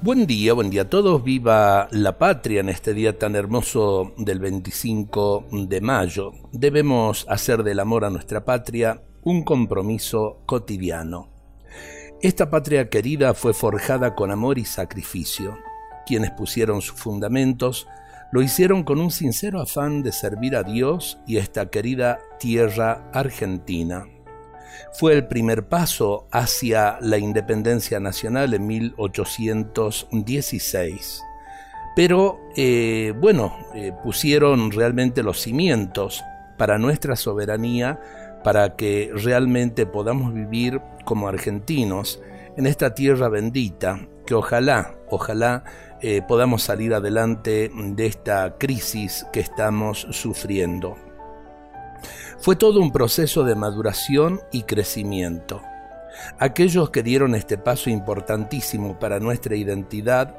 Buen día, buen día a todos. Viva la patria en este día tan hermoso del 25 de mayo. Debemos hacer del amor a nuestra patria un compromiso cotidiano. Esta patria querida fue forjada con amor y sacrificio. Quienes pusieron sus fundamentos lo hicieron con un sincero afán de servir a Dios y esta querida tierra argentina fue el primer paso hacia la independencia nacional en 1816. Pero, eh, bueno, eh, pusieron realmente los cimientos para nuestra soberanía, para que realmente podamos vivir como argentinos en esta tierra bendita, que ojalá, ojalá eh, podamos salir adelante de esta crisis que estamos sufriendo. Fue todo un proceso de maduración y crecimiento. Aquellos que dieron este paso importantísimo para nuestra identidad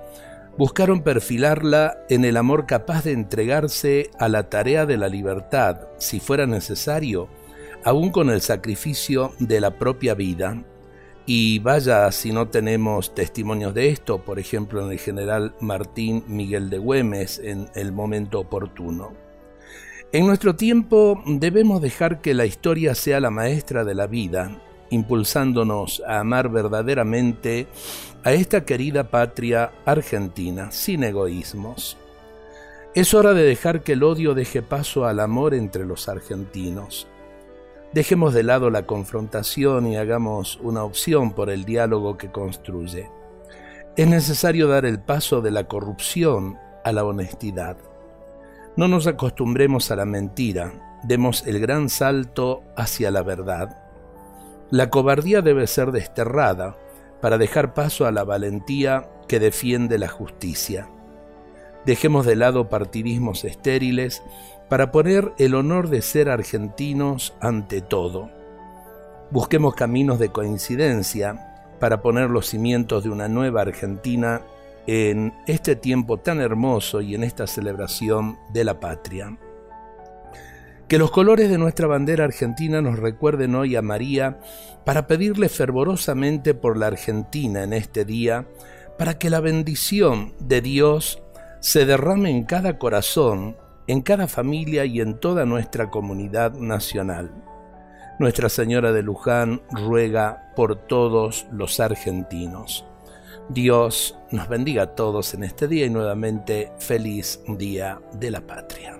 buscaron perfilarla en el amor capaz de entregarse a la tarea de la libertad, si fuera necesario, aún con el sacrificio de la propia vida. Y vaya si no tenemos testimonios de esto, por ejemplo en el general Martín Miguel de Güemes en el momento oportuno. En nuestro tiempo debemos dejar que la historia sea la maestra de la vida, impulsándonos a amar verdaderamente a esta querida patria argentina, sin egoísmos. Es hora de dejar que el odio deje paso al amor entre los argentinos. Dejemos de lado la confrontación y hagamos una opción por el diálogo que construye. Es necesario dar el paso de la corrupción a la honestidad. No nos acostumbremos a la mentira, demos el gran salto hacia la verdad. La cobardía debe ser desterrada para dejar paso a la valentía que defiende la justicia. Dejemos de lado partidismos estériles para poner el honor de ser argentinos ante todo. Busquemos caminos de coincidencia para poner los cimientos de una nueva Argentina en este tiempo tan hermoso y en esta celebración de la patria. Que los colores de nuestra bandera argentina nos recuerden hoy a María para pedirle fervorosamente por la Argentina en este día, para que la bendición de Dios se derrame en cada corazón, en cada familia y en toda nuestra comunidad nacional. Nuestra Señora de Luján ruega por todos los argentinos. Dios nos bendiga a todos en este día y nuevamente feliz Día de la Patria.